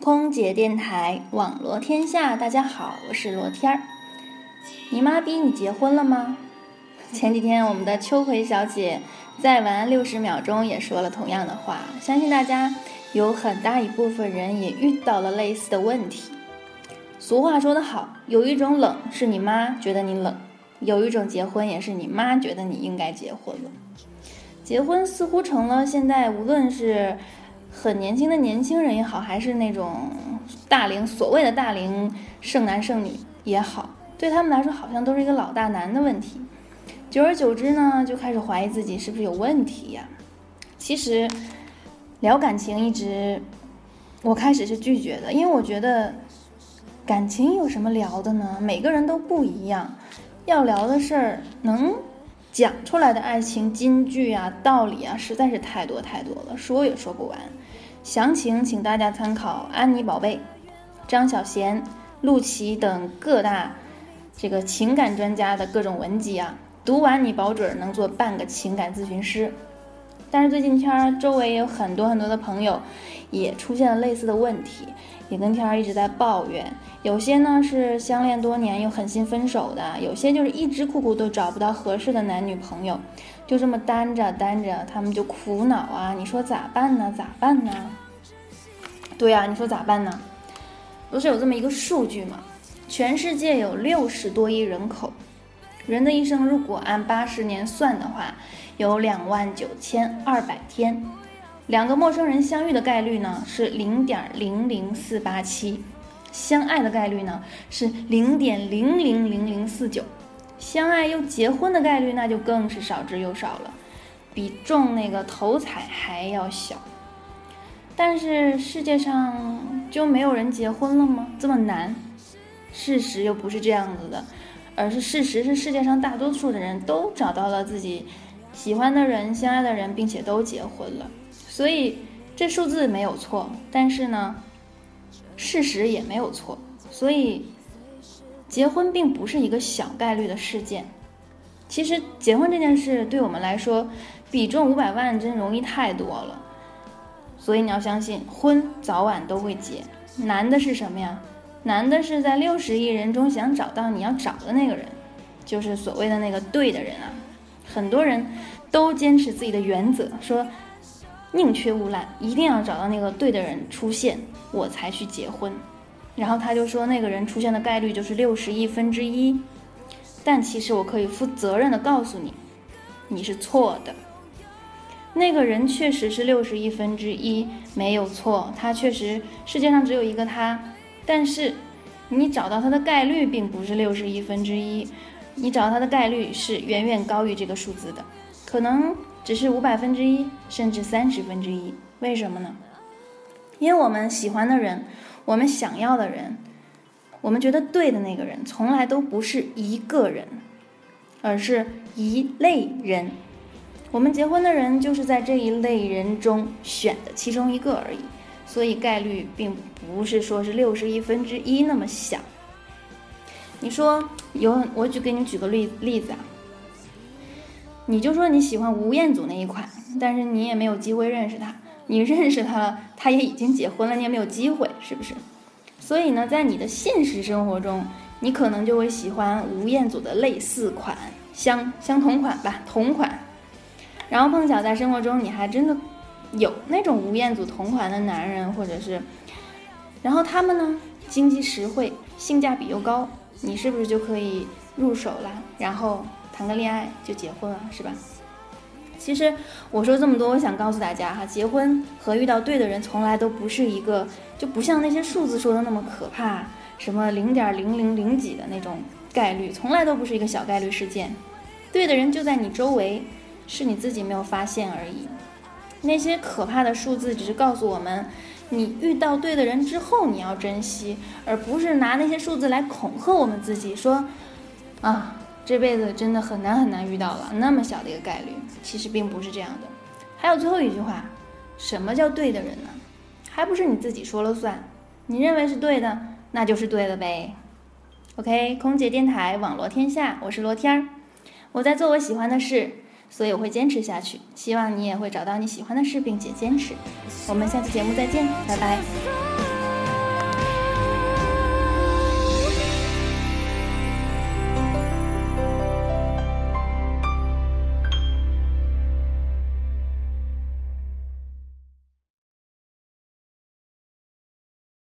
空姐电台网罗天下，大家好，我是罗天儿。你妈逼你结婚了吗？前几天我们的秋葵小姐在玩六十秒钟也说了同样的话，相信大家有很大一部分人也遇到了类似的问题。俗话说得好，有一种冷是你妈觉得你冷，有一种结婚也是你妈觉得你应该结婚了。结婚似乎成了现在无论是很年轻的年轻人也好，还是那种大龄所谓的大龄剩男剩女也好，对他们来说好像都是一个老大难的问题。久而久之呢，就开始怀疑自己是不是有问题呀？其实聊感情一直，我开始是拒绝的，因为我觉得感情有什么聊的呢？每个人都不一样，要聊的事儿能。讲出来的爱情金句啊、道理啊，实在是太多太多了，说也说不完。详情请大家参考安妮宝贝、张小娴、陆琪等各大这个情感专家的各种文集啊，读完你保准能做半个情感咨询师。但是最近天儿周围也有很多很多的朋友也出现了类似的问题，也跟天儿一直在抱怨。有些呢是相恋多年又狠心分手的，有些就是一直苦苦都找不到合适的男女朋友，就这么单着单着，他们就苦恼啊！你说咋办呢？咋办呢？对呀，你说咋办呢？不是有这么一个数据吗？全世界有六十多亿人口，人的一生如果按八十年算的话。有两万九千二百天，两个陌生人相遇的概率呢是零点零零四八七，相爱的概率呢是零点零零零零四九，相爱又结婚的概率那就更是少之又少了，比中那个头彩还要小。但是世界上就没有人结婚了吗？这么难？事实又不是这样子的，而是事实是世界上大多数的人都找到了自己。喜欢的人、相爱的人，并且都结婚了，所以这数字没有错。但是呢，事实也没有错。所以，结婚并不是一个小概率的事件。其实，结婚这件事对我们来说，比中五百万真容易太多了。所以你要相信，婚早晚都会结。难的是什么呀？难的是在六十亿人中想找到你要找的那个人，就是所谓的那个对的人啊。很多人都坚持自己的原则，说宁缺毋滥，一定要找到那个对的人出现，我才去结婚。然后他就说，那个人出现的概率就是六十亿分之一。但其实我可以负责任的告诉你，你是错的。那个人确实是六十亿分之一，没有错，他确实世界上只有一个他。但是你找到他的概率并不是六十亿分之一。你找到他的概率是远远高于这个数字的，可能只是五百分之一，甚至三十分之一。为什么呢？因为我们喜欢的人，我们想要的人，我们觉得对的那个人，从来都不是一个人，而是一类人。我们结婚的人就是在这一类人中选的其中一个而已，所以概率并不是说是六十亿分之一那么小。你说有，我举给你举个例例子啊，你就说你喜欢吴彦祖那一款，但是你也没有机会认识他，你认识他了，他也已经结婚了，你也没有机会，是不是？所以呢，在你的现实生活中，你可能就会喜欢吴彦祖的类似款，相相同款吧，同款。然后碰巧在生活中，你还真的有那种吴彦祖同款的男人，或者是，然后他们呢，经济实惠，性价比又高。你是不是就可以入手了？然后谈个恋爱就结婚了，是吧？其实我说这么多，我想告诉大家哈，结婚和遇到对的人从来都不是一个，就不像那些数字说的那么可怕，什么零点零零零几的那种概率，从来都不是一个小概率事件。对的人就在你周围，是你自己没有发现而已。那些可怕的数字只是告诉我们。你遇到对的人之后，你要珍惜，而不是拿那些数字来恐吓我们自己，说，啊，这辈子真的很难很难遇到了那么小的一个概率，其实并不是这样的。还有最后一句话，什么叫对的人呢？还不是你自己说了算？你认为是对的，那就是对的呗。OK，空姐电台网络天下，我是罗天儿，我在做我喜欢的事。所以我会坚持下去，希望你也会找到你喜欢的事，并且坚持。我们下期节目再见，拜拜。